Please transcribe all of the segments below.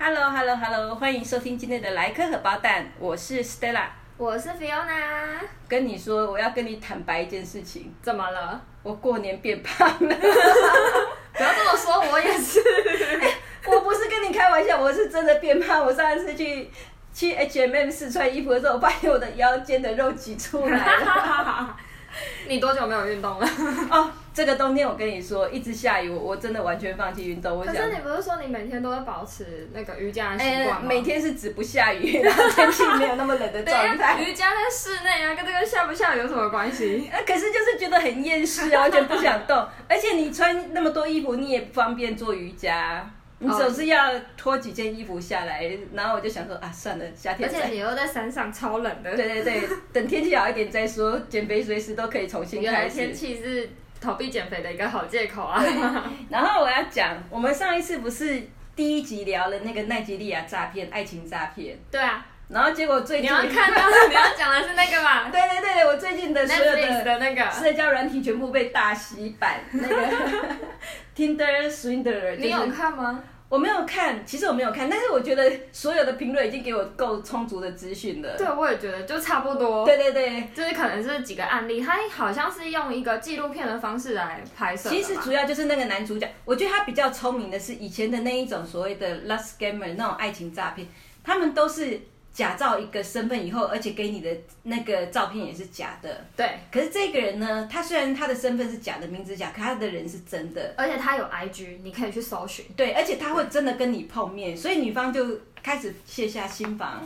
Hello Hello Hello，欢迎收听今天的来颗荷包蛋，我是 Stella。我是 Fiona，跟你说，我要跟你坦白一件事情，怎么了？我过年变胖了。不要这么说，我也是。我不是跟你开玩笑，我是真的变胖。我上一次去去 H&M 试穿衣服的时候，我发现我的腰间的肉挤出来了。你多久没有运动了？哦，这个冬天我跟你说，一直下雨，我我真的完全放弃运动。我可想是你不是说你每天都会保持那个瑜伽的习哎、惯吗？每天是指不下雨，然后天气没有那么冷的状 态。瑜伽在室内啊，跟这个下不下雨有什么关系？啊，可是就是觉得很厌世啊，完全不想动，而且你穿那么多衣服，你也不方便做瑜伽，你哦总是要脱几件衣服下来。然后我就想说啊，算了，夏天而且。你又在山上，超冷的。对对对，等天气好一点再说，减肥随时都可以重新原来开天始。气是逃避减肥的一个好借口啊。然后我要讲，我们上一次不是第一集聊了那个奈吉利亚诈骗、爱情诈骗，对啊，然后结果最你近，要看到 你要讲的是那个吧对对对，我最近的所有的的那个，社交软体全部被大洗版，那个 Tinder Swindler，你有看吗？我没有看，其实我没有看，但是我觉得所有的评论已经给我够充足的资讯了。对，我也觉得就差不多。对对对，就是可能是几个案例，他好像是用一个纪录片的方式来拍摄。其实主要就是那个男主角，我觉得他比较聪明的是以前的那一种所谓的 lust scammer 那种爱情诈骗，他们都是假造一个身份以后，而且给你的那个照片也是假的。对，可是这个人呢，他虽然他的身份是假的，名字假，可他的人是真的。而且他有 IG，你可以去搜寻。对，而且他会真的跟你碰面，所以女方就开始卸下心防，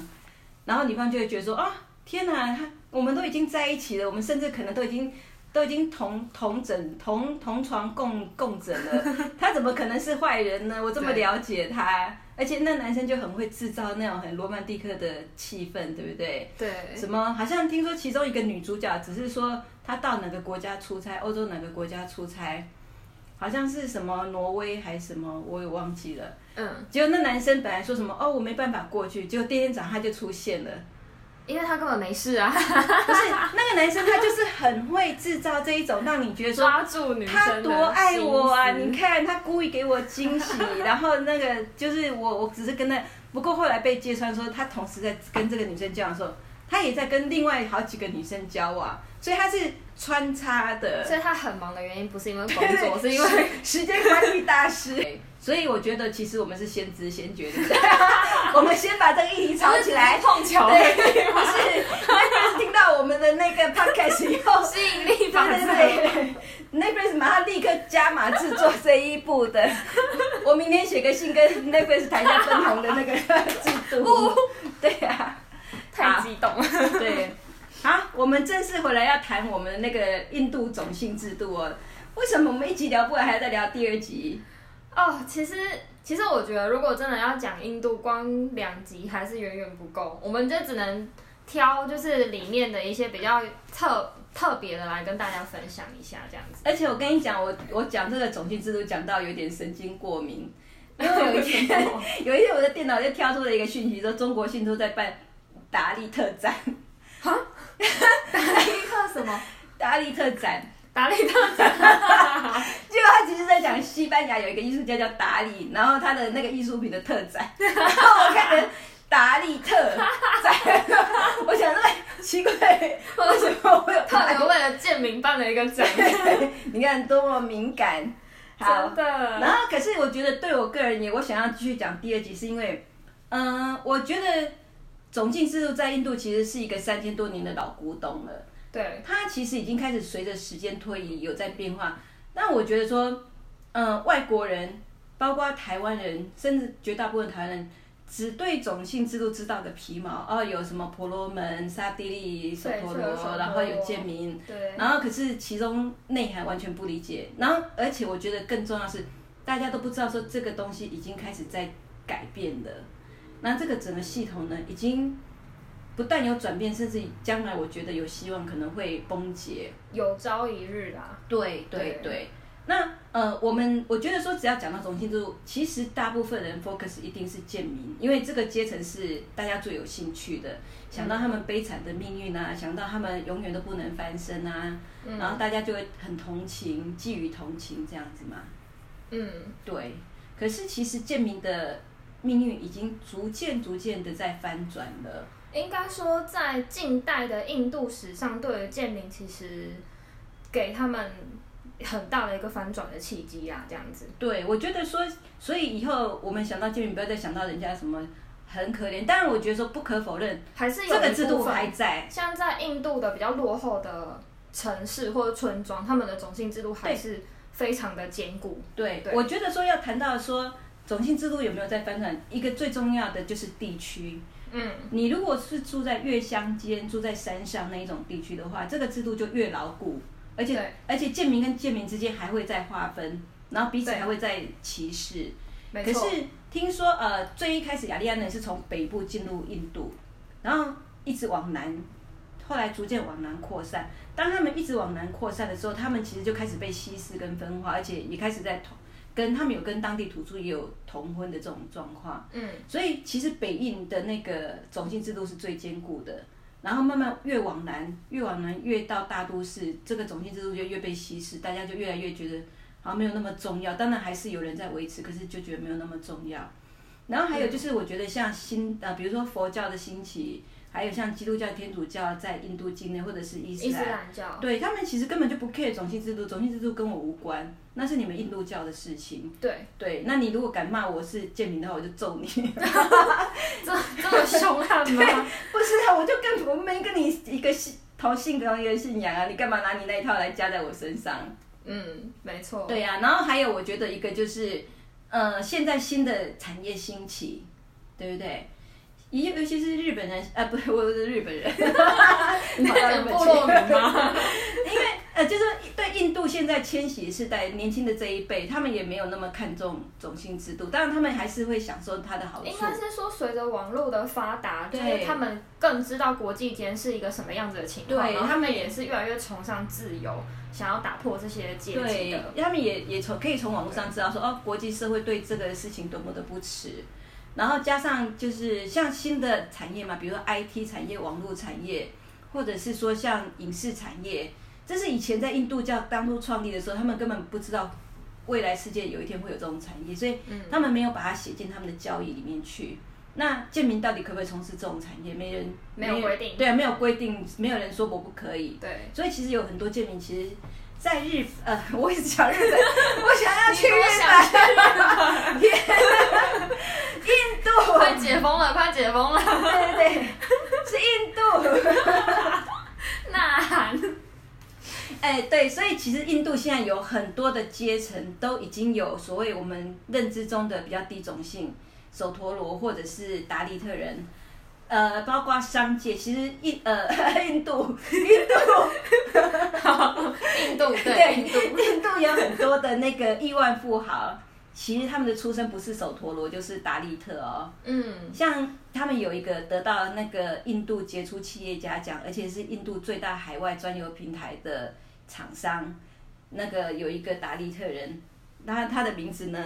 然后女方就会觉得说啊，天哪，他我们都已经在一起了，我们甚至可能都已经都已经同同枕同同床共共枕了，他怎么可能是坏人呢？我这么了解他，而且那男生就很会制造那种很罗曼蒂克的气氛，对不对？对，什么？好像听说其中一个女主角只是说她到哪个国家出差，欧洲哪个国家出差，好像是什么挪威还是什么，我也忘记了。嗯，结果那男生本来说什么哦，我没办法过去，结果第二天早上他就出现了。因为他根本没事啊，不是那个男生，他就是很会制造这一种让你觉得说抓住女生他多爱我啊！你看他故意给我惊喜，然后那个就是我，我只是跟那，不过后来被揭穿说他同时在跟这个女生交往的时候，他也在跟另外好几个女生交往，所以他是穿插的。所以他很忙的原因不是因为工作，是因为时间管理大师。所以我觉得其实我们是先知先觉，对不对？我们先把这个议题炒起来。碰巧对，不是，那听到我们的那个 podcast 以后，吸引力对对法则。对，Netflix 马上立刻加码制作这一部的。我明天写个信跟 Netflix 谈一下分红的那个制度。对呀、太激动了。对。好，我们正式回来要谈我们那个印度种姓制度哦。为什么我们一集聊不完，还要再聊第二集？哦，其实其实我觉得，如果真的要讲印度，光两集还是远远不够，我们就只能挑就是里面的一些比较特特别的来跟大家分享一下，这样子。而且我跟你讲，我我讲这个种姓制度讲到有点神经过敏，因 为有一天有一天我的电脑就跳出了一个讯息，说中国信都在办达利特展，达利特什么？达利特展。达利特展。结果他其实在讲西班牙有一个艺术家叫达利，然后他的那个艺术品的特展，然后我看成达利特展，我想说哎奇怪，为什么会有特达利别为了建民办了一个展，你看多么敏感。好真，的。然后可是我觉得对我个人也，我想要继续讲第二集，是因为，嗯、我觉得种姓制度在印度其实是一个三千多年的老古董了。对，它其实已经开始随着时间推移有在变化。那我觉得说，嗯、外国人，包括台湾人，甚至绝大部分台湾人，只对种姓制度知道的皮毛。哦，有什么婆罗门、沙地利、索陀对首陀罗，然后有贱民，对，然后可是其中内涵完全不理解。然后而且我觉得更重要是，大家都不知道说这个东西已经开始在改变了。那这个整个系统呢，已经不但有转变，甚至将来我觉得有希望可能会崩解。有朝一日啦。对对对对。那呃，我们我觉得说，只要讲到种姓制度，其实大部分人 focus 一定是贱民，因为这个阶层是大家最有兴趣的。想到他们悲惨的命运啊，想到他们永远都不能翻身啊，嗯然后大家就会很同情，寄予同情这样子嘛。嗯，对，可是其实贱民的命运已经逐渐逐渐的在翻转了。应该说，在近代的印度史上，对于建民其实给他们很大的一个翻转的契机啊，这样子。对，我觉得说，所以以后我们想到建民，不要再想到人家什么很可怜。当然，我觉得说不可否认，还是有这个制度还在。像在印度的比较落后的城市或者村庄，他们的种姓制度还是非常的坚固。对，对我觉得说要谈到说种姓制度有没有在翻转，一个最重要的就是地区。嗯，你如果是住在越乡间、住在山上那一种地区的话，这个制度就越牢固，而且而且贱民跟贱民之间还会再划分，然后彼此对还会再歧视。可是听说呃，最一开始雅利安人是从北部进入印度，然后一直往南，后来逐渐往南扩散。当他们一直往南扩散的时候，他们其实就开始被稀释跟分化，而且也开始在同跟他们有跟当地土著也有同婚的这种状况。嗯，所以其实北印的那个种姓制度是最坚固的，然后慢慢越往南，越往南越到大都市，这个种姓制度就越被稀释，大家就越来越觉得好像没有那么重要。当然还是有人在维持，可是就觉得没有那么重要。然后还有就是，我觉得像新呃，比如说佛教的兴起，还有像基督教、天主教在印度境内，或者是伊斯兰，教。对他们其实根本就不 care 种姓制度，种姓制度跟我无关，那是你们印度教的事情。对，对，那你如果敢骂我是贱民的话，我就揍你。这这么凶悍吗？不是啊，我就跟我没跟你一个信同性同一个信仰啊，你干嘛拿你那一套来加在我身上？嗯，没错。对呀、然后还有我觉得一个就是，呃，现在新的产业兴起，对不对？尤尤其是日本人，啊，不是，我是日本人，你在讲部落民吗？因为呃，就是对印度现在迁徙世代年轻的这一辈，他们也没有那么看重种姓制度，当然他们还是会享受它的好处应。该是说，随着网络的发达，就对是他们更知道国际间是一个什么样子的情况，对然后他们也是越来越崇尚自由，想要打破这些阶级的。，他们也也从可以从网络上知道说，哦，国际社会对这个事情多么的不耻。然后加上就是像新的产业嘛，比如说 IT 产业、网络产业，或者是说像影视产业，这是以前在印度教当初创立的时候，他们根本不知道未来世界有一天会有这种产业，所以嗯他们没有把它写进他们的交易里面去。那建民到底可不可以从事这种产业？没人没有规定对啊，没有规定，没有人说我不可以。对，所以其实有很多建民，其实，在日呃，我一直讲日本，我想要去日本，印 度，快解封了，快解封了！对对对，是印度。呐喊，哎，对，所以其实印度现在有很多的阶层都已经有所谓我们认知中的比较低种姓，首陀罗或者是达利特人，呃，包括商界，其实印呃印度 印度。印度 对对印度，印度有很多的那个亿万富豪，其实他们的出身不是首陀罗就是达利特哦。嗯，像他们有一个得到那个印度杰出企业家奖，而且是印度最大海外专有平台的厂商，那个有一个达利特人，那他的名字呢？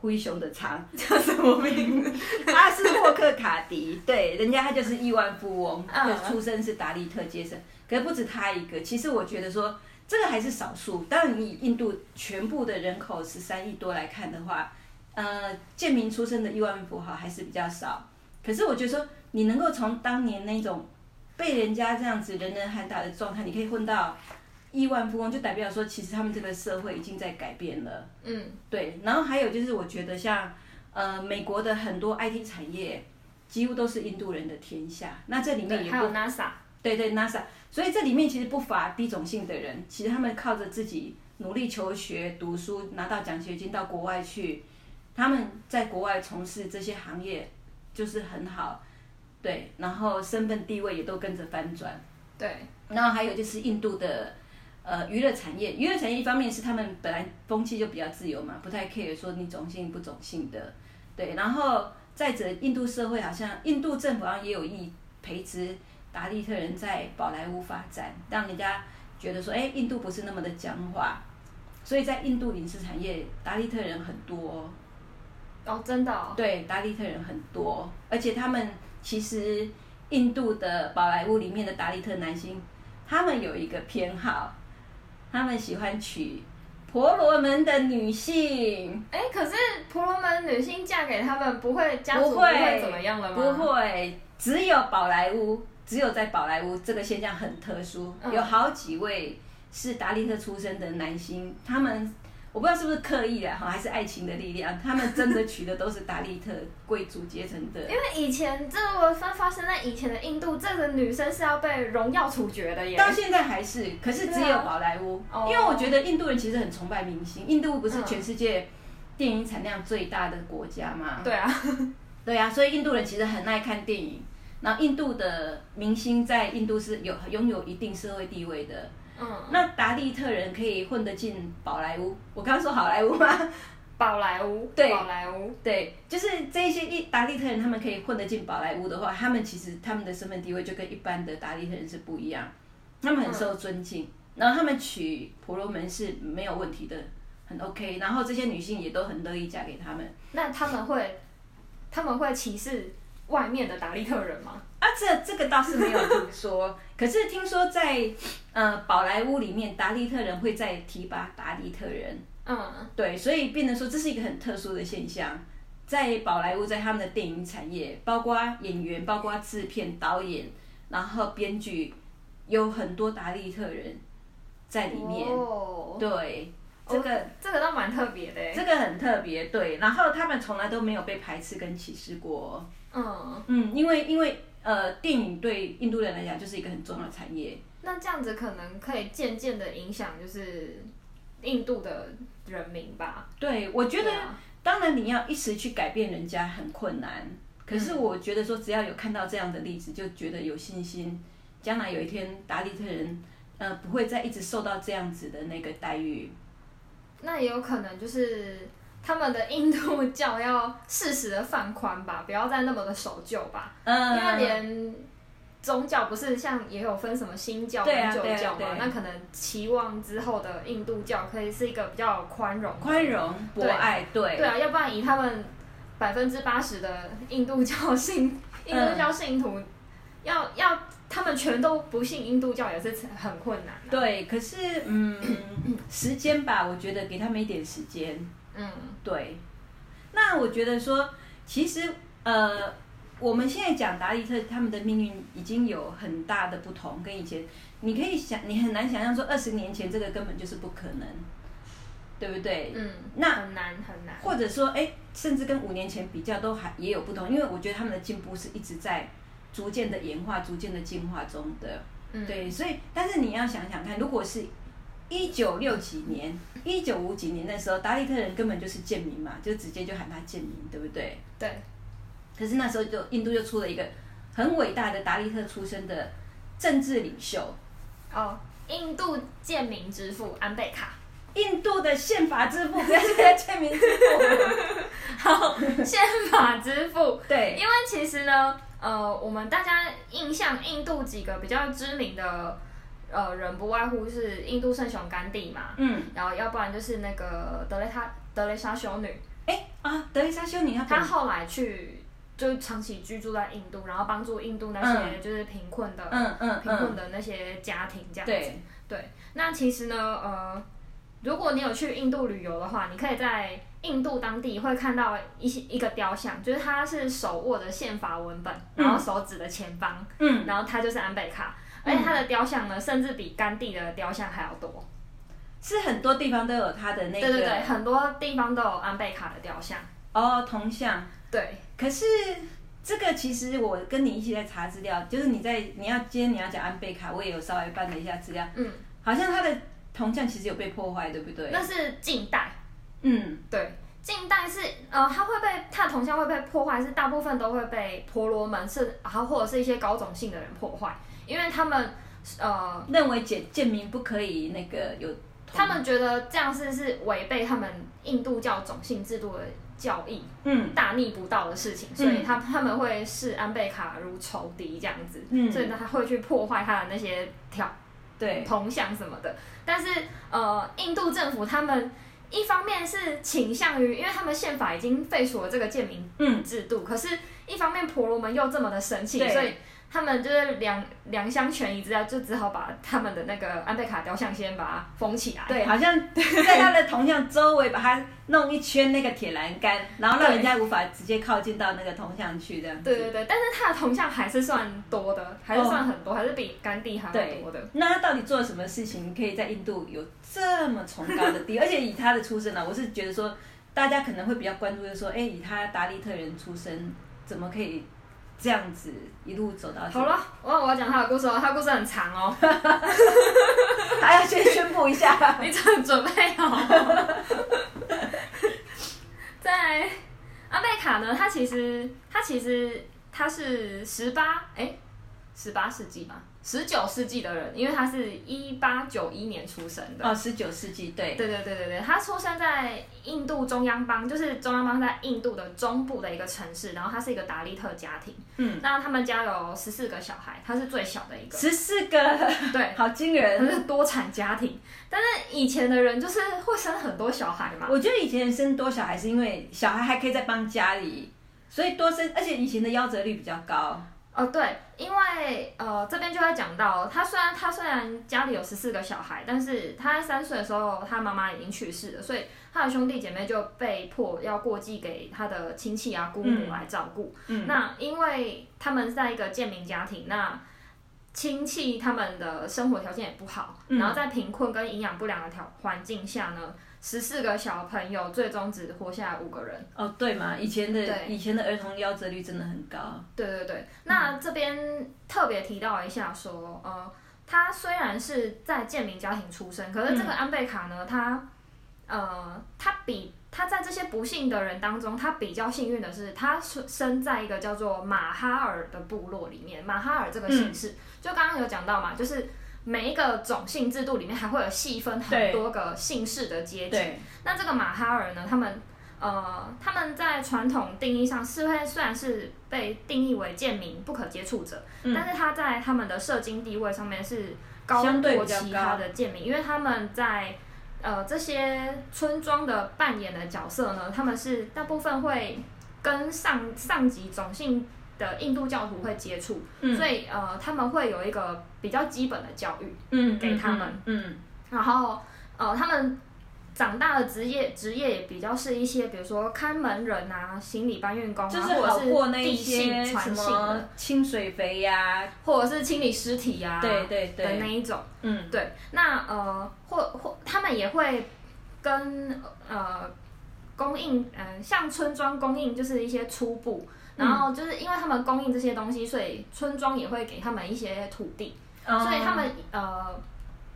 灰熊的长，叫什么名字？他是霍克卡迪，对，人家他就是亿万富翁，出生是达利特阶层。可是不止他一个，其实我觉得说这个还是少数。当然，你以印度全部的人口十三亿多来看的话，呃，贱民出身的亿万富豪还是比较少。可是我觉得说，你能够从当年那种被人家这样子人人喊打的状态，你可以混到亿万富翁，就代表说，其实他们这个社会已经在改变了。嗯，对，然后还有就是，我觉得像呃美国的很多 IT 产业，几乎都是印度人的天下。那这里面，也还有不 NASA，对对 NASA，所以这里面其实不乏低种姓的人，其实他们靠着自己努力求学、读书，拿到奖学金到国外去，他们在国外从事这些行业就是很好，对，然后身份地位也都跟着翻转。对，然后还有就是印度的呃娱乐产业，娱乐产业一方面是他们本来风气就比较自由嘛，不太 care 说你种姓不种姓的，对。然后再者，印度社会好像印度政府好像也有意培植达利特人在宝莱坞发展，让人家觉得说，哎，印度不是那么的僵化，所以在印度影视产业，达利特人很多。哦、哦，真的哦，对，达利特人很多，而且他们其实印度的宝莱坞里面的达利特男星，他们有一个偏好，他们喜欢娶婆罗门的女性，哎，可是婆罗门女性嫁给他们，不会家族不会怎么样了吗？不会，只有宝莱坞，只有在宝莱坞这个现象很特殊，嗯有好几位是达利特出身的男星，他们我不知道是不是刻意的哈，还是爱情的力量，他们真的娶的都是达利特贵族阶层的。因为以前这个发发生在以前的印度，这个女生是要被荣耀处决的耶。到现在还是，可是只有宝莱坞，因为我觉得印度人其实很崇拜明星，印度不是嗯全世界电影产量最大的国家吗？对啊，对啊，所以印度人其实很爱看电影。然后印度的明星在印度是有拥有一定社会地位的。嗯，那达利特人可以混得进宝莱坞，我刚刚说好莱坞吗？宝莱坞，对宝莱坞，对，就是这些一达利特人，他们可以混得进宝莱坞的话，他们其实他们的身份地位就跟一般的达利特人是不一样，他们很受尊敬，然后他们娶婆罗门是没有问题的，很 OK，然后这些女性也都很乐意嫁给他们。那他们会，他们会歧视外面的达利特人吗？啊，这这个倒是没有听说，可是听说在呃宝莱坞里面，达利特人会在提拔达利特人，嗯，对，所以变得说这是一个很特殊的现象，在宝莱坞，在他们的电影产业，包括演员，包括制片、导演，然后编剧，有很多达利特人在里面。哦，对，这个、这个倒蛮特别的耶。这个很特别，对。然后他们从来都没有被排斥跟歧视过。嗯，嗯，因为因为呃，电影对印度人来讲就是一个很重要的产业。那这样子可能可以渐渐的影响，就是印度的人民吧。对，我觉得当然你要一时去改变人家很困难，可嗯是我觉得说只要有看到这样的例子，就觉得有信心，将来有一天达利特人呃不会再一直受到这样子的那个待遇。那也有可能就是他们的印度 教要适时的放宽吧，不要再那么的守旧吧。嗯，因为连宗教不是像也有分什么新教对跟旧教嘛，那可能期望之后的印度教可以是一个比较宽容宽容博爱，对对啊，要不然以他们百分之八十的印度教信印度教信徒，要要他们全都不信印度教也是很困难的、对，可是嗯，时间吧，我觉得给他们一点时间。嗯，对，那我觉得说，其实呃，我们现在讲达利特他们的命运已经有很大的不同，跟以前你可以想，你很难想象说二十年前这个根本就是不可能，对不对？嗯，那很难很难。或者说，哎，甚至跟五年前比较都还也有不同，因为我觉得他们的进步是一直在逐渐的演化、逐渐的进化中的。嗯，对，所以但是你要想想看，如果是一九六几年、一九五几年那时候，达利特人根本就是贱民嘛，就直接就喊他贱民，对不对？对，可是那时候就印度就出了一个很伟大的达利特出身的政治领袖，哦，印度贱民之父安贝卡，印度的宪法之父，不要现在贱民之父。好，宪法之父。对，因为其实呢，呃，我们大家印象印度几个比较知名的呃人，不外乎是印度圣雄甘地嘛，嗯，然后要不然就是那个德雷莎德雷莎修女，哎啊，德雷莎修女她她后来去就长期居住在印度，然后帮助印度那些就是贫困的、嗯嗯贫困嗯，的那些家庭这样子。对，对，那其实呢，呃，如果你有去印度旅游的话，你可以在印度当地会看到一些一个雕像，就是它是手握着宪法文本，然后手指的前方，嗯，然后它就是安倍卡，而且它的雕像呢，甚至比甘地的雕像还要多。是很多地方都有他的那个对对对，很多地方都有安倍卡的雕像。哦铜像。对，可是这个其实我跟你一起在查资料，就是你在你要今天你要讲安倍卡，我也有稍微翻了一下资料，嗯，好像他的铜像其实有被破坏，对不对？那是近代。嗯，对，近代是呃，它会被它的铜像会被破坏，是大部分都会被婆罗门是，然后或者是一些高种姓的人破坏，因为他们呃，认为建建民不可以那个有，他们觉得这样是是违背他们印度教种姓制度的教义，嗯。大逆不道的事情，所以他他们会视安贝卡如仇敌这样子，嗯。所以他会去破坏他的那些条对。铜像什么的。但是呃，印度政府他们一方面是倾向于，因为他们宪法已经废除了这个贱民嗯。制度，可是一方面婆罗门又这么的神奇，所以他们就是两两相权宜之下，就只好把他们的那个安倍卡雕像先把它封起来。对，好像 在他的铜像周围把它弄一圈那个铁栏杆，然后让人家无法直接靠近到那个铜像去这样子。对对对，但是他的铜像还是算多的，还是算很多，还是比甘地还要多的。那他到底做了什么事情，可以在印度有这么崇高的地位？而且以他的出身呢、我是觉得说，大家可能会比较关注，就是说，哎，以他达利特人出身，怎么可以这样子一路走到？好，了，我我要讲他的故事哦，他的故事很长哦，还要先宣布一下。你准准备好？在阿贝卡呢，他其实他其实他是十八哎十八世纪吧，十九世纪的人，因为他是一八九一年出生的。哦，十九世纪，对，对对对对对，他出生在印度中央邦，就是中央邦在印度的中部的一个城市，然后他是一个达利特家庭。嗯，那他们家有十四个小孩，他是最小的一个。十四个，对，好惊人他人。是多产家庭，但是以前的人就是会生很多小孩嘛。我觉得以前生多小孩是因为小孩还可以再帮家里，所以多生，而且以前的夭折率比较高。哦，对，因为呃这边就会讲到，他虽然他虽然家里有十四个小孩，但是他在三岁的时候，他妈妈已经去世了，所以他的兄弟姐妹就被迫要过继给他的亲戚啊姑母来照顾。嗯那因为他们是在一个贱民家庭，那亲戚他们的生活条件也不好，嗯然后在贫困跟营养不良的条环境下呢，十四个小朋友最终只活下来五个人。哦，对嘛，以前的对以前的儿童夭折率真的很高。对对对，那这边特别提到一下说，呃，他虽然是在贱民家庭出生，可是这个安贝卡呢，他呃，他比他在这些不幸的人当中，他比较幸运的是，他生生在一个叫做马哈尔的部落里面。马哈尔这个姓氏，就刚刚有讲到嘛，就是每一个种姓制度里面还会有细分很多个姓氏的阶级。那这个马哈尔呢，他们呃，他们在传统定义上是会虽然是被定义为贱民、不可接触者，嗯。但是他在他们的社经地位上面是高过其他的贱民，因为他们在呃这些村庄的扮演的角色呢，他们是大部分会跟上上级种姓的印度教徒会接触，嗯所以呃他们会有一个比较基本的教育。嗯，给他们嗯，然后呃，他们长大的职业职业也比较是一些，比如说看门人啊、行李搬运工啊，就是或者好过那是地一些性传什么清水肥呀，或者是清理尸体呀、对对的那，一种。嗯对，那呃，或或他们也会跟呃供应，嗯、像村庄供应就是一些初步。然后就是因为他们供应这些东西，所以村庄也会给他们一些土地。哦所以他们呃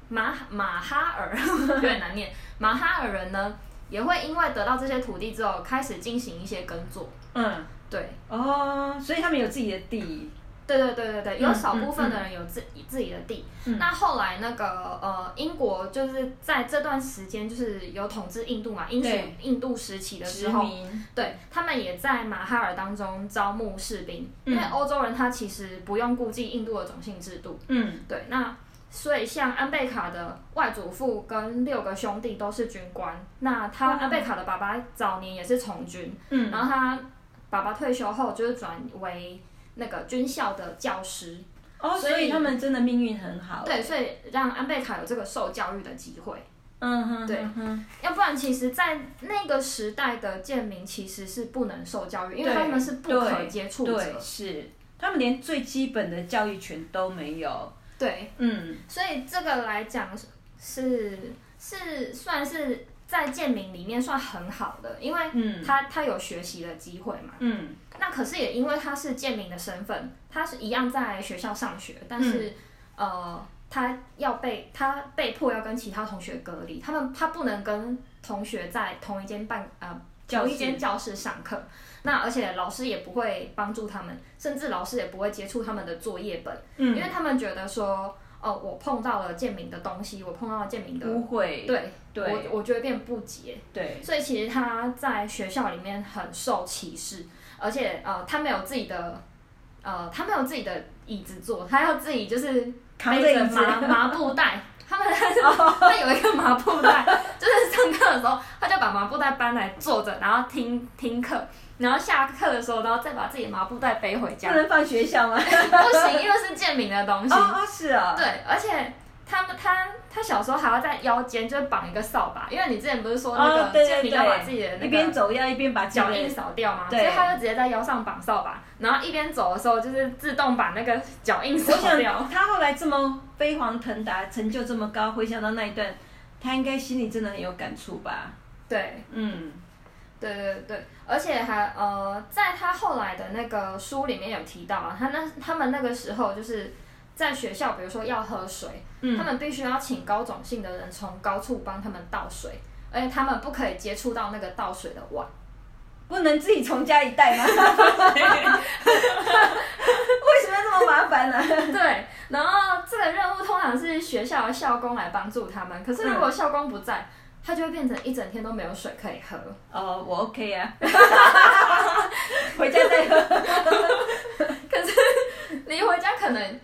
马马哈尔 有点难念，马哈尔人呢也会因为得到这些土地之后，开始进行一些耕作。嗯对，哦，所以他们有自己的地，对对对对对，嗯有少部分的人有自、自己的地。嗯那后来那个呃英国就是在这段时间就是有统治印度嘛，英属印度时期的殖时候，民，对他们也在马哈尔当中招募士兵，因为嗯欧洲人他其实不用顾忌印度的种姓制度。嗯对，那所以像安贝卡的外祖父跟六个兄弟都是军官，那他哦安贝卡的爸爸早年也是从军，嗯，然后他爸爸退休后就是转为那个军校的教师，哦，所以他们真的命运很好，对，，所以让安倍卡有这个受教育的机会。嗯哼，对。嗯，要不然，其实，在那个时代的贱民其实是不能受教育，因为他们是不可接触对，者。是，他们连最基本的教育权都没有，对，嗯。所以这个来讲是是算是在贱民里面算很好的，因为嗯。他他有学习的机会嘛。嗯那可是也因为他是建民的身份，他是一样在学校上学，但是、呃，他要被他被迫要跟其他同学隔离，他们他不能跟同学在同一间办呃同一间教室上课。那而且老师也不会帮助他们，甚至老师也不会接触他们的作业本，因嗯，为他们觉得说，哦，我碰到了建民的东西，我碰到了建民的，污秽，对对我我觉得变不洁。对，所以其实他在学校里面很受歧视，而且呃，他没有自己的呃，他没有自己的椅子坐，他要自己就是背着扛着麻麻布袋，他们他有一个麻布袋，就是上课的时候，他就把麻布袋搬来坐着，然后听听课，然后下课的时候，然后再把自己的麻布袋背回家。不能放学校吗？不行，因为是健民的东西。哦哦，是啊。对，而且他们他他小时候还要在腰间就绑一个扫把，因为你之前不是说那哦，个对对健民要把自己的一边走要一边把脚印印扫掉吗，对所以他就直接在腰上绑扫把，然后一边走的时候就是自动把那个脚印扫我掉想。他后来这么飞黄腾达，成就这么高，回想到那一段，他应该心里真的很有感触吧？对，嗯，对对对，而且还呃，在他后来的那个书里面有提到啊，他那他们那个时候就是在学校，比如说要喝水，嗯他们必须要请高种姓的人从高处帮他们倒水，而且他们不可以接触到那个倒水的碗。不能自己从家里带吗？为什么要这么麻烦呢、对，然后这个任务通常是学校的校工来帮助他们，可是如果校工不在，他就会变成一整天都没有水可以喝。哦，我 OK 啊，回家再喝。可是你回家可能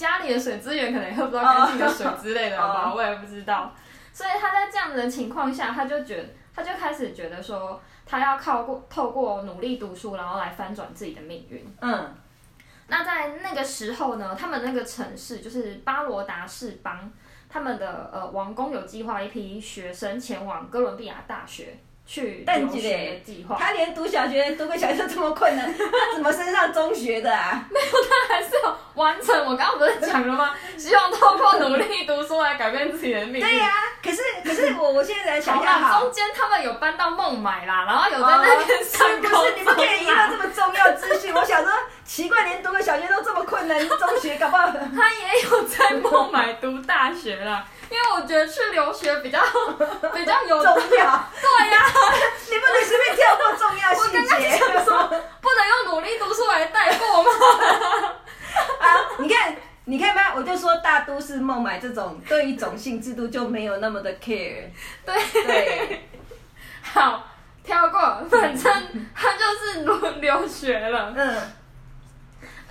家里的水资源可能也喝不到干净的水之类的吧，哦我也不知道。所以他在这样的情况下，他就觉得，他就开始觉得说，他要靠过透过努力读书，然后来翻转自己的命运。嗯那在那个时候呢，他们那个城市就是巴罗达士邦，他们的呃王宫有计划一批学生前往哥伦比亚大学去但留学的计划。他连读小学、读个小学都这么困难，他怎么升上中学的啊？没有他还是要完成。我刚刚不是讲了吗？希望透过努力读书来改变自己的命运。对呀、可是可是我我现在来想好啦，一下，中间他们有搬到孟买啦，然后有在那边上是不是你们可以遗。漏这么重要资讯？我想说，奇怪，连读个小学都这么困难，中学搞不好。他也有在孟买读大学啦，因为我觉得去留学比较比较有重要，对呀、你不能随便跳过重要细我刚刚节想说，不能用努力读书来带过吗？啊！你看，你看吧，我就说大都市孟买这种对于种姓制度就没有那么的 care。对，对，好，跳过，反正他就是留留学了，嗯，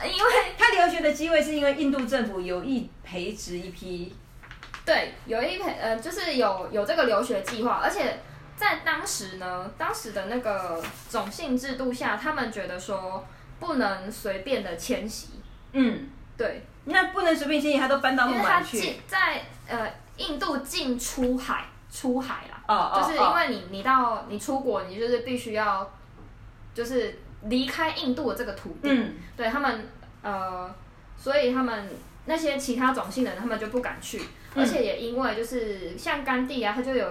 因为他留学的机会是因为印度政府有意培植一批，对有一培呃，就是有有这个留学计划，而且在当时呢，当时的那个种姓制度下，他们觉得说不能随便的迁徙，嗯，对，那不能随便迁移，他都搬到孟买去。进在呃印度进出海出海啦，哦哦，就是因为你你到你出国，你就是必须要就是离开印度的这个土地，嗯。对他们呃，所以他们那些其他种姓的人，他们就不敢去，嗯。而且也因为就是像甘地啊，他就有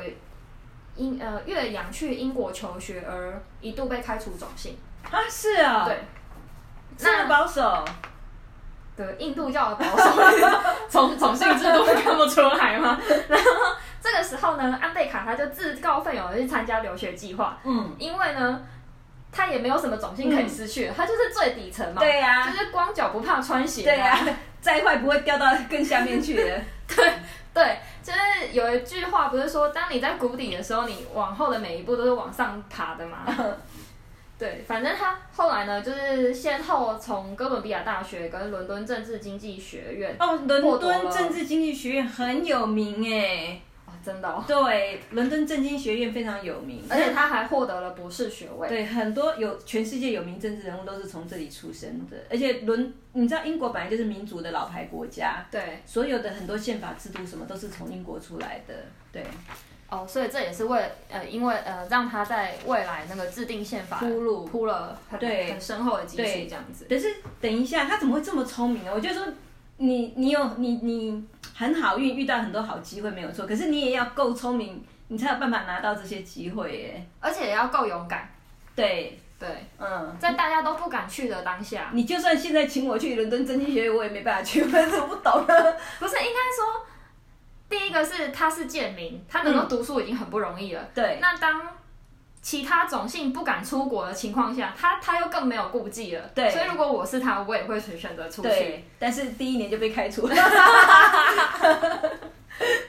英呃越洋去英国求学而一度被开除种姓，啊是啊，对，这么保守，对，印度教的保守，从种姓制度看不出来吗？然后这个时候呢，安贝卡他就自告奋勇的去参加留学计划，嗯，因为呢，他也没有什么种姓可以失去，他就是最底层嘛，对呀就是光脚不怕穿鞋、对呀、再坏不会掉到更下面去的。对，就是有一句话不是说，当你在谷底的时候，你往后的每一步都是往上爬的嘛。对，反正他后来呢，就是先后从哥伦比亚大学跟伦敦政治经济学院，哦，伦敦政治经济学院很有名哎，哦，真的哦，对，伦敦政经学院非常有名，而且他还获得了博士学位。对很多有全世界有名政治人物都是从这里出生的，而且伦，你知道英国本来就是民主的老牌国家，对，所有的很多宪法制度什么都是从英国出来的，对，哦，所以这也是为呃，因为呃，让他在未来那个制定宪法铺路铺了很对很深厚的基础，对这样子。可是等一下，他怎么会这么聪明呢？我就说你你有你你很好运，遇到很多好机会没有错，可是你也要够聪明，你才有办法拿到这些机会耶。而且也要够勇敢。对，对，嗯。在大家都不敢去的当下，你就算现在请我去伦敦政经学院，我也没办法去，我怎么不懂？不是应该说，第一个是他是贱民，他能够嗯读书已经很不容易了。对，那当其他种姓不敢出国的情况下，他他又更没有顾忌了。对所以如果我是他，我也会选择出去。对，但是第一年就被开除了。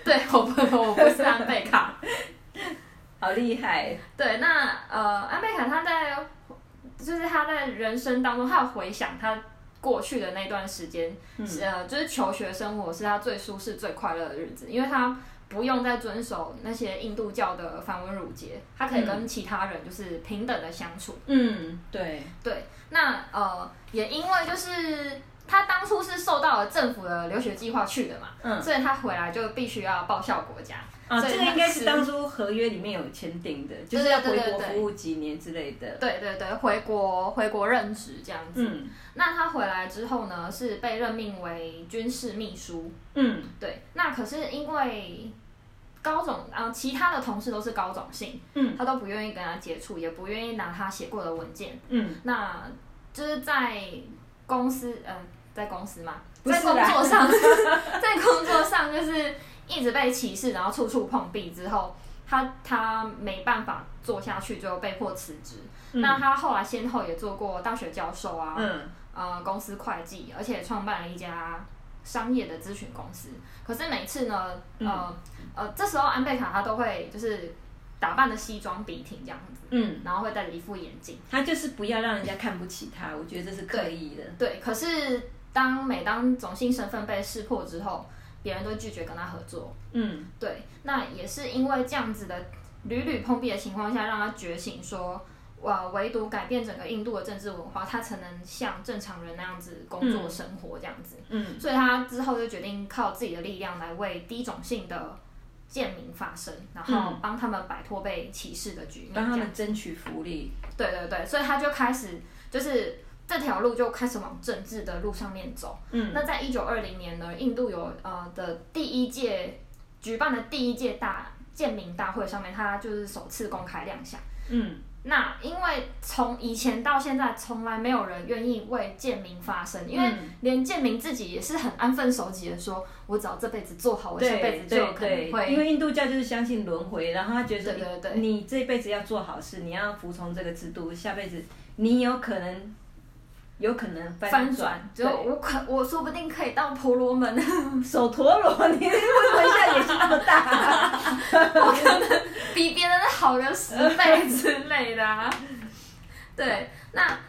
对，我不我不是安贝卡。好厉害，对，那呃，安贝卡他在就是他在人生当中，他有回想他过去的那段时间，是呃，就是求学生活是他最舒适、最快乐的日子，因为他不用再遵守那些印度教的繁文缛节，他可以跟其他人就是平等的相处。嗯，对，对，那呃，也因为就是他当初是受到了政府的留学计划去的嘛，嗯，所以他回来就必须要报效国家。啊，这个应该是是当初合约里面有签订的，就是要回国服务几年之类的。对对对，回国回国任职这样子。嗯那他回来之后呢，是被任命为军事秘书。嗯对，那可是因为高总啊，其他的同事都是高总姓，嗯他都不愿意跟他接触，也不愿意拿他写过的文件。嗯，那就是在公司，呃，在公司嘛，在工作上，在工作上就是一直被歧视，然后处处碰壁之后，他他没办法做下去，就被迫辞职。嗯那他后来先后也做过大学教授啊，嗯呃，公司会计，而且创办了一家商业的咨询公司。可是每次呢，呃、呃，这时候安贝卡他都会就是打扮的西装笔挺这样子，嗯，然后会戴着一副眼镜。他就是不要让人家看不起他，我觉得这是刻意的。对，可是当每当种姓身份被识破之后，别人都拒绝跟他合作。嗯对，那也是因为这样子的屡屡碰壁的情况下，让他觉醒说。哇，唯独改变整个印度的政治文化，他才能像正常人那样子工作生活这样子。嗯所以他之后就决定靠自己的力量来为低种姓的贱民发声，然后帮他们摆脱被歧视的局面。帮他们争取福利。对对对，所以他就开始就是这条路就开始往政治的路上面走。嗯那在一九二零年呢，印度有呃的第一届举办的第一届大建民大会上面，他就是首次公开亮相。嗯那因为从以前到现在，从来没有人愿意为建民发声，因为嗯连贱民自己也是很安分守己的说，我只要这辈子做好，我下辈子就有可能会，因会。为印度教就是相信轮回，然后他觉得你这辈子要做好事，你要服从这个制度，下辈子你有可能有可能翻转转，，就我可我说不定可以到婆罗门，手陀螺，你为什么现在野心那么大？我可能比别人好个十倍之类的、啊。对，那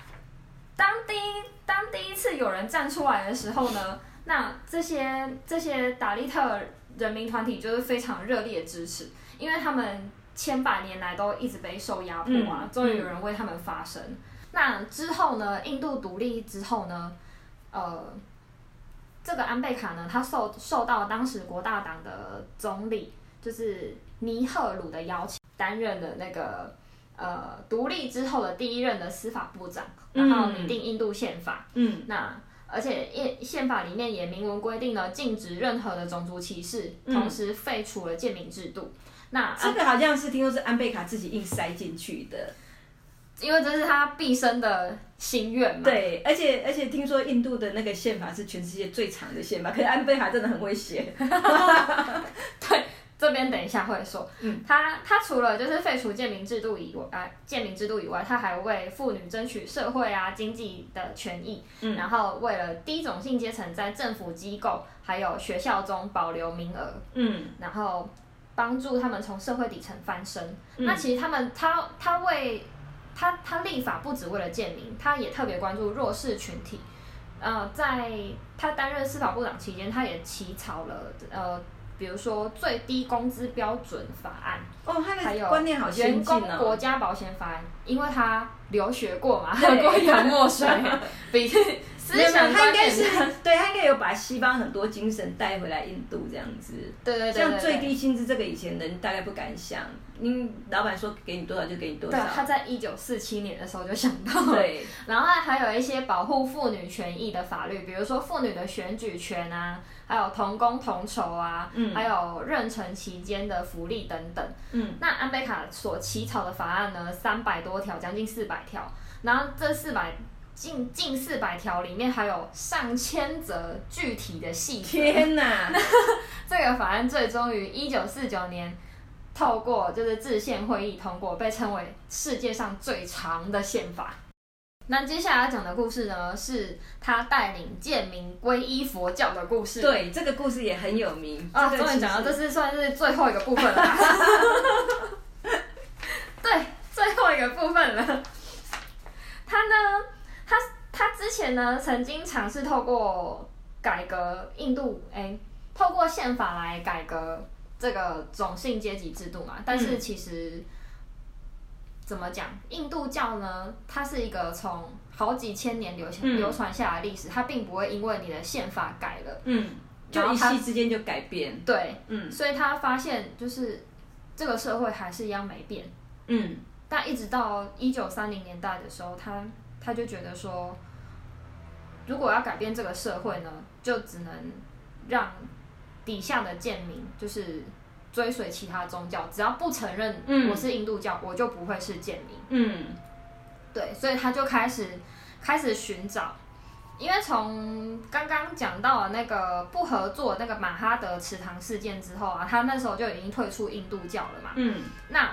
当第一当第一次有人站出来的时候呢，那这些这些达利特人民团体就是非常热烈的支持，因为他们千百年来都一直被受压迫啊嗯，终于有人为他们发声。那之后呢，印度独立之后呢，呃。这个安贝卡呢，他受受到当时国大党的总理就是尼赫鲁的邀请，担任了那个呃独立之后的第一任的司法部长，然后拟定印度宪法。嗯那而且宪宪法里面也明文规定了禁止任何的种族歧视，嗯同时废除了贱民制度。那这个好像是听说是安贝卡自己硬塞进去的。因为这是他毕生的心愿嘛。对，而且而且听说印度的那个宪法是全世界最长的宪法，可是安贝还真的很会写。这边等一下会说，嗯，他他除了就是废除贱民制度以外，呃，贱民制度以外，他还为妇女争取社会啊经济的权益，嗯然后为了低种姓阶层在政府机构还有学校中保留名额，嗯然后帮助他们从社会底层翻身。嗯那其实他们他他为他他立法不只为了建民，他也特别关注弱势群体。呃，在他担任司法部长期间，他也起草了呃，比如说最低工资标准法案，哦，他还有的观念好先员进工国哦。家保险法案，因为他留学过嘛，对喝过洋墨水，比思没有没有，他想观应该是，对他应该有把西方很多精神带回来印度这样子。对对对对像最低薪资这个以前人大概不敢想，因老板说给你多少就给你多少对，。他在一九四七年的时候就想到了。对，然后还有一些保护妇女权益的法律，比如说妇女的选举权啊，还有同工同酬啊，嗯还有妊娠期间的福利等等。嗯那安贝卡所起草的法案呢，三百多条，将近四百条，然后这四百近近四百条里面还有上千则具体的细则。天哪！这个法案最终于一九四九年透过就是制宪会议通过，被称为世界上最长的宪法。那接下来要讲的故事呢，是他带领贱民皈依佛教的故事。对，这个故事也很有名。啊，这个终于讲到，这是算是最后一个部分了。对，最后一个部分了。他呢，他他之前呢，曾经尝试透过改革印度，哎，透过宪法来改革这个种姓阶级制度嘛。但是其实怎么讲，印度教呢，它是一个从好几千年流流传下来历史，它并不会因为你的宪法改了，嗯，就一夕之间就改变。对，嗯，所以他发现就是这个社会还是一样没变，嗯。但一直到一九三零年代的时候，他他就觉得说，如果要改变这个社会呢，就只能让底下的贱民就是追随其他宗教，只要不承认我是印度教，我就不会是贱民。嗯，对，所以他就开始开始寻找，因为从刚刚讲到了那个不合作那个马哈德池塘事件之后啊，他那时候就已经退出印度教了嘛。嗯，那。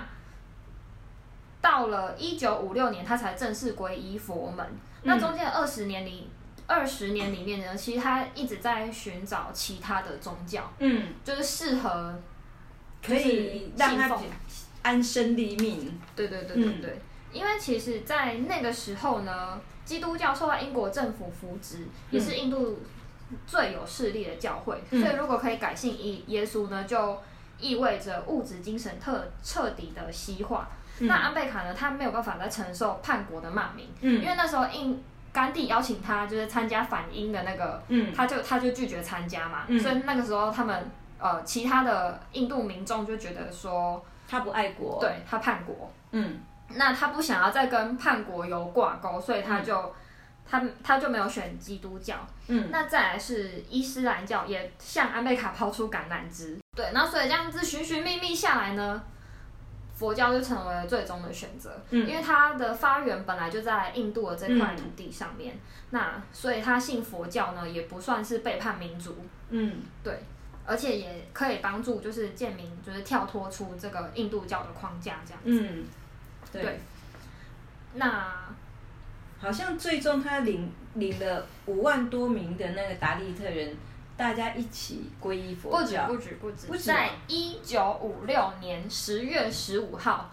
到了一九五六年，他才正式皈依佛门。那中间二十年里，二十年里面呢，其实他一直在寻找其他的宗教，嗯，就是适合可以让他安身立命。对对对对对。因为其实，在那个时候呢，基督教受到英国政府扶植，也是印度最有势力的教会。所以，如果可以改信耶耶稣呢，就意味着物质精神特彻底的西化。那安贝卡呢？他没有办法再承受叛国的骂名，因为那时候印甘地邀请他就是参加反英的那个，他就他就拒绝参加嘛，所以那个时候他们呃其他的印度民众就觉得说他不爱国，对他叛国，嗯，那他不想要再跟叛国有挂钩，所以他就他他就没有选基督教，嗯，那再来是伊斯兰教也向安贝卡抛出橄榄枝，对，那所以这样子寻寻觅觅下来呢。佛教就成为了最终的选择，因为它的发源本来就在印度的这块土地上面，那所以他信佛教呢，也不算是背叛民族，嗯，对，而且也可以帮助就是建民就是跳脱出这个印度教的框架这样子，嗯，对，那好像最终他领领了五万多名的那个达利特人。大家一起皈依佛教，不止不止不止，在一九五六年十月十五号，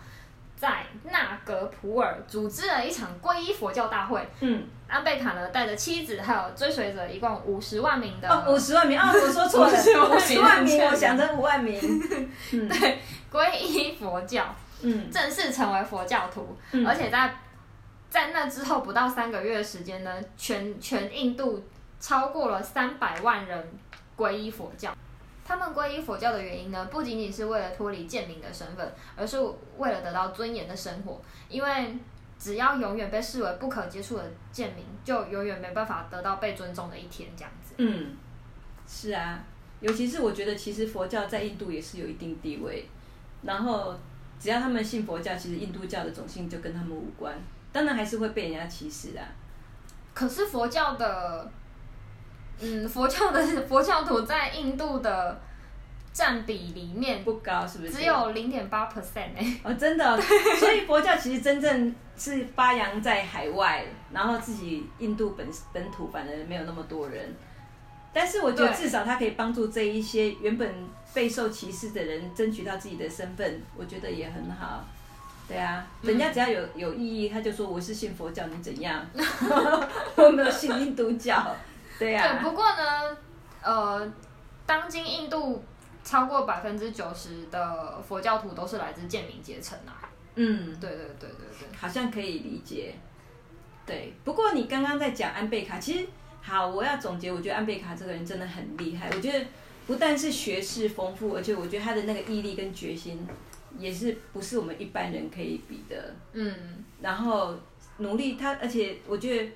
在纳格普尔组织了一场皈依佛教大会。嗯，安贝卡呢带着妻子还有追随者，一共五十万名的。哦，五十万名啊！我说错了，五十万名，我想成五万名。对，皈依佛教，嗯，正式成为佛教徒，而且在在那之后不到三个月的时间呢，全全印度。超过了三百万人皈依佛教，他们皈依佛教的原因呢，不仅仅是为了脱离贱民的身份，而是为了得到尊严的生活。因为只要永远被视为不可接触的贱民，就永远没办法得到被尊重的一天。这样子。嗯，是啊，尤其是我觉得，其实佛教在印度也是有一定地位。然后，只要他们信佛教，其实印度教的种姓就跟他们无关。当然还是会被人家歧视啊。可是佛教的。嗯，佛教的佛教徒在印度的占比里面不高，是不是？只有零点八 percent 哎。哦，真的，所以佛教其实真正是发扬在海外，然后自己印度本本土反而没有那么多人。但是我觉得至少它可以帮助这一些原本备受歧视的人争取到自己的身份，我觉得也很好。对啊，人家只要有有意义，他就说我是信佛教，你怎样？我没有信印度教。对呀，不过呢，呃，当今印度超过百分之九十的佛教徒都是来自贱民阶层啊。嗯，对对对对对，好像可以理解。对，不过你刚刚在讲安贝卡，其实好，我要总结，我觉得安贝卡这个人真的很厉害。我觉得不但是学识丰富，而且我觉得他的那个毅力跟决心，也是不是我们一般人可以比的。嗯，然后努力他，而且我觉得。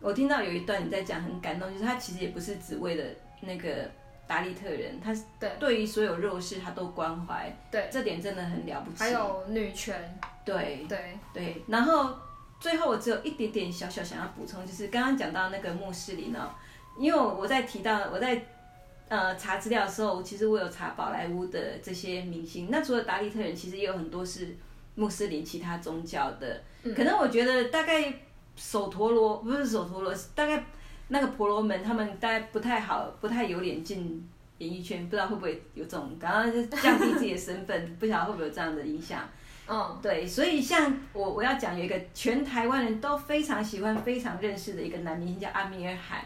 我听到有一段你在讲很感动，就是他其实也不是只为了那个达利特人，他对对于所有弱势他都关怀，对这点真的很了不起。还有女权，对对对。然后最后我只有一点点小小想要补充，就是刚刚讲到那个穆斯林哦，因为我在提到我在呃查资料的时候，其实我有查宝莱坞的这些明星，那除了达利特人，其实也有很多是穆斯林其他宗教的，可能我觉得大概。手陀螺不是手陀螺，大概那个婆罗门他们大概不太好，不太有脸进演艺圈，不知道会不会有这种，然后就降低自己的身份，不晓得会不会有这样的影响。嗯，对，所以像我我要讲有一个全台湾人都非常喜欢、非常认识的一个男明星叫阿米尔汗，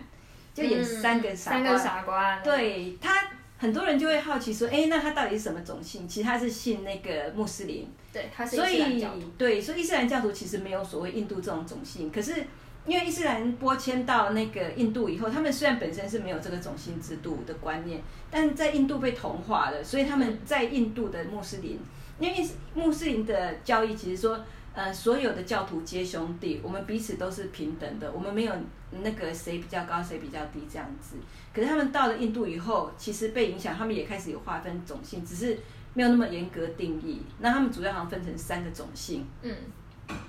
就演三个傻瓜。三个傻瓜。对他，很多人就会好奇说，哎，那他到底是什么种姓？其实他是信那个穆斯林。对，他是所伊斯兰教以对，所以伊斯兰教徒其实没有所谓印度这种种姓，可是因为伊斯兰拨迁到那个印度以后，他们虽然本身是没有这个种姓制度的观念，但在印度被同化了，所以他们在印度的穆斯林。因为穆斯林的教义其实说，呃，所有的教徒皆兄弟，我们彼此都是平等的，我们没有那个谁比较高谁比较低这样子。可是他们到了印度以后，其实被影响，他们也开始有划分种姓，只是没有那么严格定义。那他们主要好像分成三个种姓。嗯。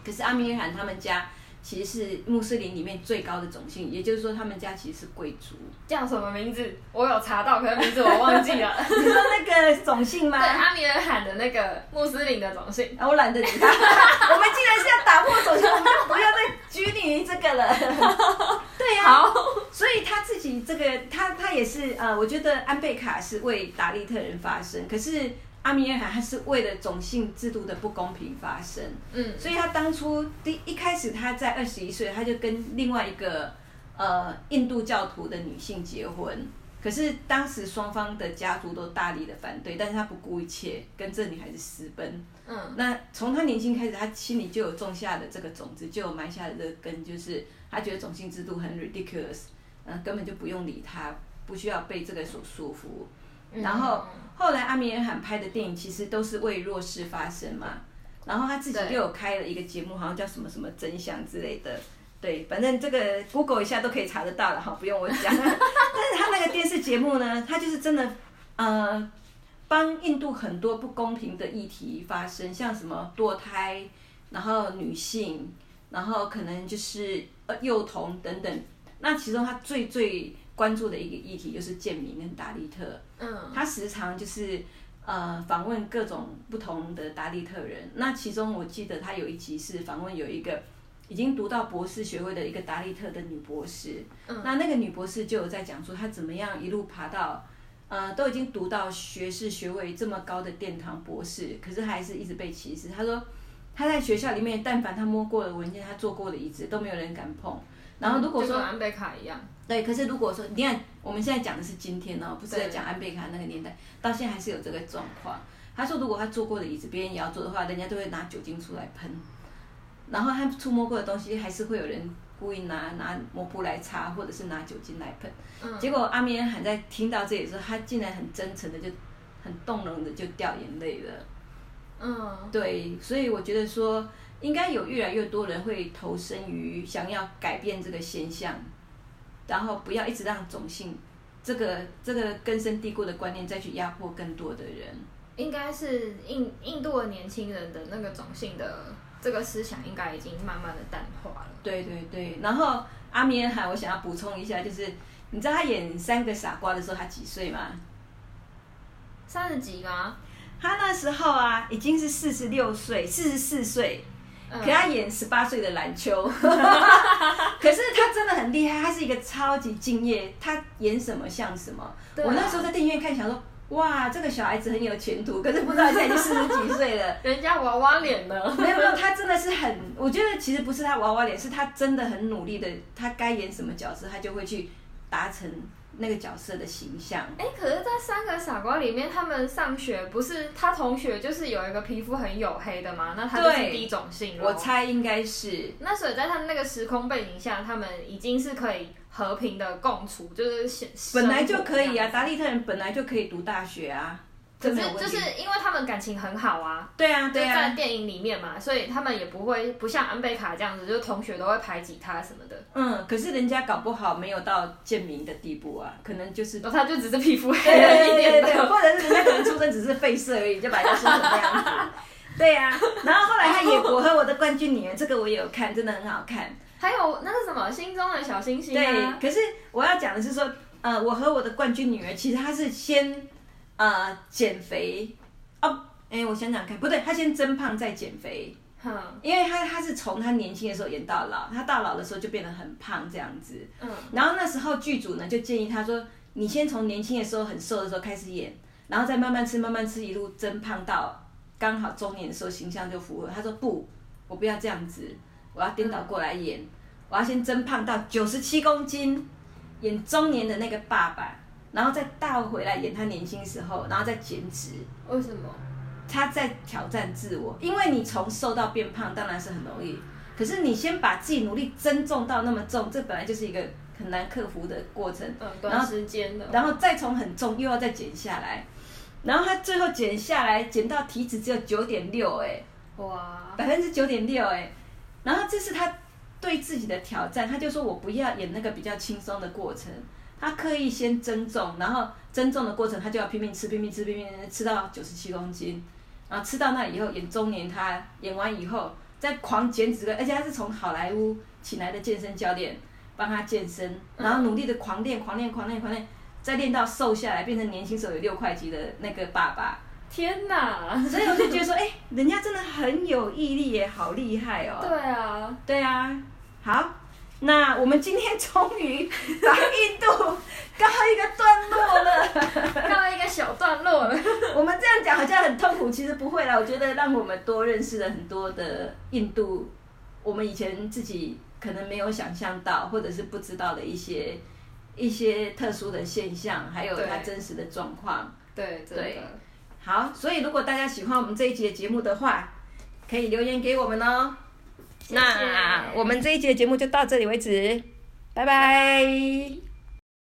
可是阿米尔汗他们家。其实是穆斯林里面最高的种姓，也就是说他们家其实是贵族。叫什么名字？我有查到，可是名字我忘记了。你说那个种姓吗？对，阿米尔罕的那个穆斯林的种姓。啊，我懒得理他。我们既然是要打破种姓，我们就不要再拘泥于这个了。对呀。好。所以他自己这个，他他也是呃，我觉得安贝卡是为达利特人发声，可是。阿米尔汗他是为了种姓制度的不公平发声，嗯，所以他当初第一开始他在二十一岁，他就跟另外一个呃印度教徒的女性结婚，可是当时双方的家族都大力的反对，但是他不顾一切跟这女孩子私奔，嗯，那从他年轻开始，他心里就有种下的这个种子，就有埋下的这个根，就是他觉得种姓制度很 ridiculous，嗯，根本就不用理他，不需要被这个所束缚。然后后来阿米尔汗拍的电影其实都是为弱势发声嘛，然后他自己又有开了一个节目，好像叫什么什么真相之类的，对，反正这个 Google 一下都可以查得到了哈，不用我讲。但是他那个电视节目呢，他就是真的呃帮印度很多不公平的议题发生，像什么堕胎，然后女性，然后可能就是呃幼童等等。那其中他最最关注的一个议题就是建民跟达利特。嗯，他时常就是呃访问各种不同的达利特人。那其中我记得他有一集是访问有一个已经读到博士学位的一个达利特的女博士。嗯，那那个女博士就有在讲说她怎么样一路爬到呃都已经读到学士学位这么高的殿堂博士，可是还是一直被歧视。她说她在学校里面，但凡她摸过的文件，她坐过的椅子，都没有人敢碰。然后如果说安贝卡一样。对，可是如果说你看，我们现在讲的是今天哦，不是在讲安倍卡那个年代，到现在还是有这个状况。他说，如果他坐过的椅子，别人也要坐的话，人家都会拿酒精出来喷。然后他触摸过的东西，还是会有人故意拿拿抹布来擦，或者是拿酒精来喷。嗯。结果阿米尔汗在听到这里时候，他竟然很真诚的，就很动容的就掉眼泪了。嗯。对，所以我觉得说，应该有越来越多人会投身于想要改变这个现象。然后不要一直让种姓这个这个根深蒂固的观念再去压迫更多的人。应该是印印度的年轻人的那个种姓的这个思想，应该已经慢慢的淡化了。对对对。然后阿米尔汗，我想要补充一下，就是你知道他演三个傻瓜的时候，他几岁吗？三十几吗？他那时候啊，已经是四十六岁，四十四岁。给他演十八岁的篮球，可是他真的很厉害，他是一个超级敬业，他演什么像什么。我那时候在电影院看，想说哇，这个小孩子很有前途，可是不知道现在已经四十几岁了，人家娃娃脸呢？没有没有，他真的是很，我觉得其实不是他娃娃脸，是他真的很努力的，他该演什么角色，他就会去达成。那个角色的形象。哎，可是，在三个傻瓜里面，他们上学不是他同学就是有一个皮肤很黝黑的吗？那他就是第一种性。我猜应该是。那所以在他们那个时空背景下，他们已经是可以和平的共处，就是本来就可以啊，达利特人本来就可以读大学啊。可是就是因为他们感情很好啊，对啊，对啊，在电影里面嘛，所以他们也不会不像安贝卡这样子，就同学都会排挤他什么的。嗯，可是人家搞不好没有到贱民的地步啊，可能就是，哦他就只是皮肤黑了一点的，或者是人家可能出生只是废色而已，就把他说成这样子。对呀，然后后来他也《我和我的冠军女儿》，这个我也有看，真的很好看。还有那个什么心中的小星星啊。对，可是我要讲的是说，呃，我和我的冠军女儿，其实她是先呃减肥。哦，哎，我想想看，不对，他先增胖再减肥，因为他他是从他年轻的时候演到老，他到老的时候就变得很胖这样子。嗯，然后那时候剧组呢就建议他说，你先从年轻的时候很瘦的时候开始演，然后再慢慢吃慢慢吃，一路增胖到刚好中年的时候形象就符合。他说不，我不要这样子，我要颠倒过来演，我要先增胖到九十七公斤，演中年的那个爸爸，然后再倒回来演他年轻时候，然后再减脂。为什么？他在挑战自我，因为你从瘦到变胖当然是很容易，可是你先把自己努力增重到那么重，这本来就是一个很难克服的过程。嗯，短时间的。然后再从很重又要再减下来，然后他最后减下来，减到体脂只有九点六，哎，哇，百分之九点六，哎，然后这是他对自己的挑战，他就说我不要演那个比较轻松的过程，他刻意先增重，然后增重的过程他就要拼命吃，拼命吃，拼命吃到九十七公斤，然后吃到那以后演中年，他演完以后再狂减脂，而且他是从好莱坞请来的健身教练帮他健身，然后努力的狂练，狂练，狂练，狂练。再练到瘦下来，变成年轻时候有六块肌的那个爸爸，天哪！所以我就觉得说，哎，人家真的很有毅力耶，好厉害哦。对啊，对啊。好，那我们今天终于把印度告一个段落了，告一个小段落了。我们这样讲好像很痛苦，其实不会啦。我觉得让我们多认识了很多的印度，我们以前自己可能没有想象到，或者是不知道的一些。一些特殊的现象，还有它真实的状况。对对。好，所以如果大家喜欢我们这一集的节目的话，可以留言给我们哦。那我们这一集的节目就到这里为止，拜拜。